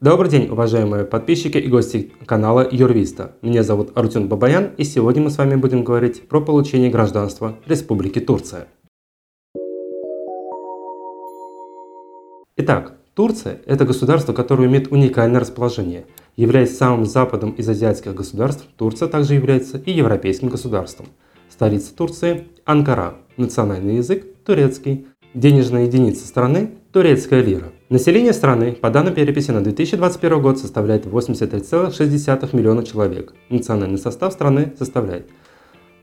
Добрый день, уважаемые подписчики и гости канала Юрвиста. Меня зовут Артюн Бабаян, и сегодня мы с вами будем говорить про получение гражданства Республики Турция. Итак, Турция – это государство, которое имеет уникальное расположение. Являясь самым западом из азиатских государств, Турция также является и европейским государством. Столица Турции – Анкара, национальный язык – турецкий, денежная единица страны – турецкая лира. Население страны по данным переписи на 2021 год составляет 83,6 миллиона человек. Национальный состав страны составляет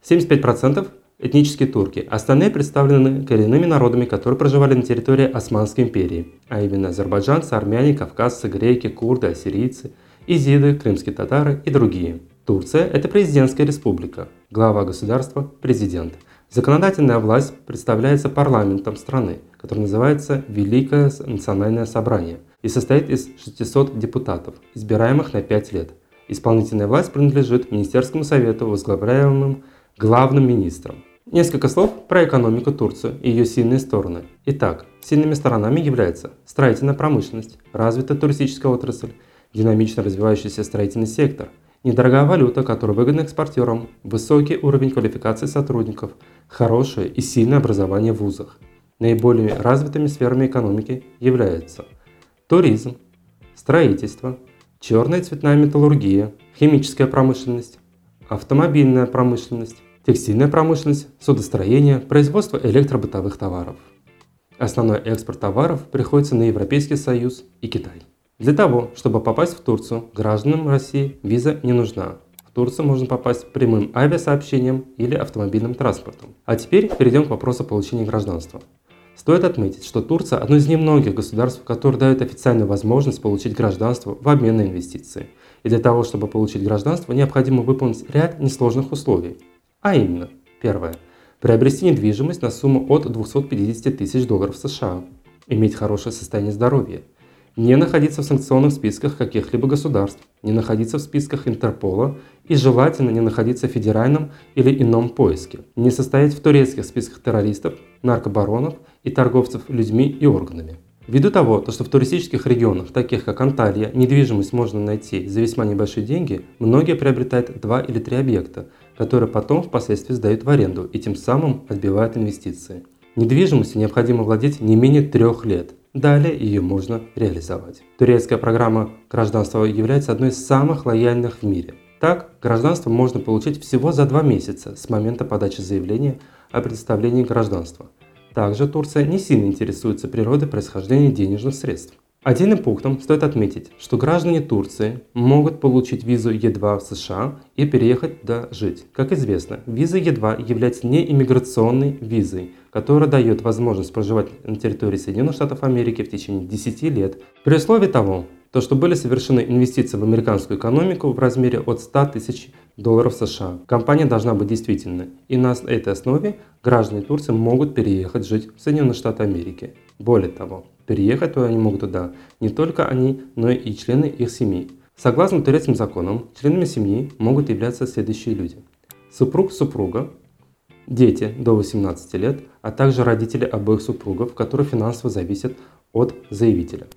75% этнические турки. Остальные представлены коренными народами, которые проживали на территории Османской империи, а именно азербайджанцы, армяне, кавказцы, греки, курды, ассирийцы, изиды, крымские татары и другие. Турция – это президентская республика. Глава государства – президент. Законодательная власть представляется парламентом страны, который называется Великое национальное собрание и состоит из 600 депутатов, избираемых на 5 лет. Исполнительная власть принадлежит Министерскому совету, возглавляемым главным министром. Несколько слов про экономику Турции и ее сильные стороны. Итак, сильными сторонами являются строительная промышленность, развитая туристическая отрасль, динамично развивающийся строительный сектор – Недорогая валюта, которая выгодна экспортерам, высокий уровень квалификации сотрудников, хорошее и сильное образование в вузах. Наиболее развитыми сферами экономики являются туризм, строительство, черная и цветная металлургия, химическая промышленность, автомобильная промышленность, текстильная промышленность, судостроение, производство электробытовых товаров. Основной экспорт товаров приходится на Европейский Союз и Китай. Для того, чтобы попасть в Турцию, гражданам России виза не нужна. В Турцию можно попасть прямым авиасообщением или автомобильным транспортом. А теперь перейдем к вопросу получения гражданства. Стоит отметить, что Турция – одно из немногих государств, которые дают официальную возможность получить гражданство в обмен на инвестиции. И для того, чтобы получить гражданство, необходимо выполнить ряд несложных условий. А именно, первое – приобрести недвижимость на сумму от 250 тысяч долларов США, иметь хорошее состояние здоровья – не находиться в санкционных списках каких-либо государств, не находиться в списках Интерпола и желательно не находиться в федеральном или ином поиске, не состоять в турецких списках террористов, наркобаронов и торговцев людьми и органами. Ввиду того, что в туристических регионах, таких как Анталия, недвижимость можно найти за весьма небольшие деньги, многие приобретают два или три объекта, которые потом впоследствии сдают в аренду и тем самым отбивают инвестиции. Недвижимостью необходимо владеть не менее трех лет – Далее ее можно реализовать. Турецкая программа гражданства является одной из самых лояльных в мире. Так, гражданство можно получить всего за два месяца с момента подачи заявления о предоставлении гражданства. Также Турция не сильно интересуется природой происхождения денежных средств. Отдельным пунктом стоит отметить, что граждане Турции могут получить визу Е2 в США и переехать туда жить. Как известно, виза Е2 является не иммиграционной визой, которая дает возможность проживать на территории Соединенных Штатов Америки в течение 10 лет, при условии того, то, что были совершены инвестиции в американскую экономику в размере от 100 тысяч долларов США. Компания должна быть действительной, и на этой основе граждане Турции могут переехать жить в Соединенные Штаты Америки. Более того, Переехать туда они могут туда не только они, но и члены их семьи. Согласно турецким законам, членами семьи могут являться следующие люди. Супруг супруга, дети до 18 лет, а также родители обоих супругов, которые финансово зависят от заявителя.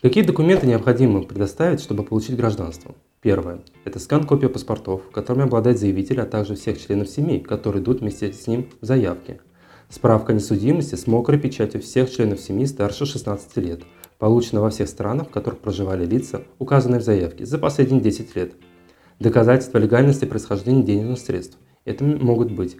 Какие документы необходимо предоставить, чтобы получить гражданство? Первое. Это скан-копия паспортов, которыми обладает заявитель, а также всех членов семьи, которые идут вместе с ним в заявке. Справка несудимости с мокрой печатью всех членов семьи старше 16 лет, получена во всех странах, в которых проживали лица, указанные в заявке, за последние 10 лет. Доказательства легальности происхождения денежных средств. Это могут быть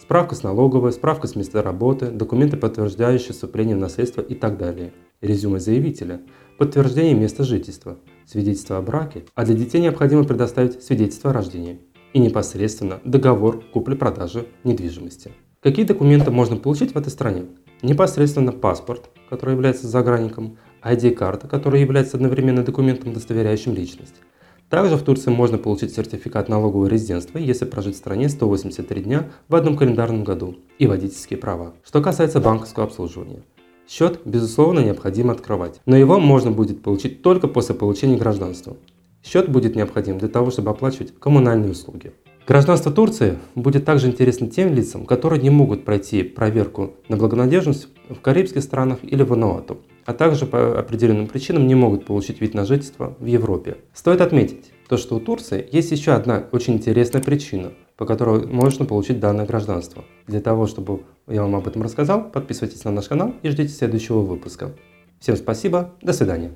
справка с налоговой, справка с места работы, документы, подтверждающие вступление в наследство и так далее. Резюме заявителя, подтверждение места жительства, свидетельство о браке, а для детей необходимо предоставить свидетельство о рождении и непосредственно договор купли-продажи недвижимости. Какие документы можно получить в этой стране? Непосредственно паспорт, который является загранником, ID-карта, которая является одновременно документом, удостоверяющим личность. Также в Турции можно получить сертификат налогового резидентства, если прожить в стране 183 дня в одном календарном году, и водительские права. Что касается банковского обслуживания. Счет, безусловно, необходимо открывать, но его можно будет получить только после получения гражданства. Счет будет необходим для того, чтобы оплачивать коммунальные услуги. Гражданство Турции будет также интересно тем лицам, которые не могут пройти проверку на благонадежность в карибских странах или в Вануату, а также по определенным причинам не могут получить вид на жительство в Европе. Стоит отметить, то, что у Турции есть еще одна очень интересная причина, по которой можно получить данное гражданство. Для того, чтобы я вам об этом рассказал, подписывайтесь на наш канал и ждите следующего выпуска. Всем спасибо, до свидания.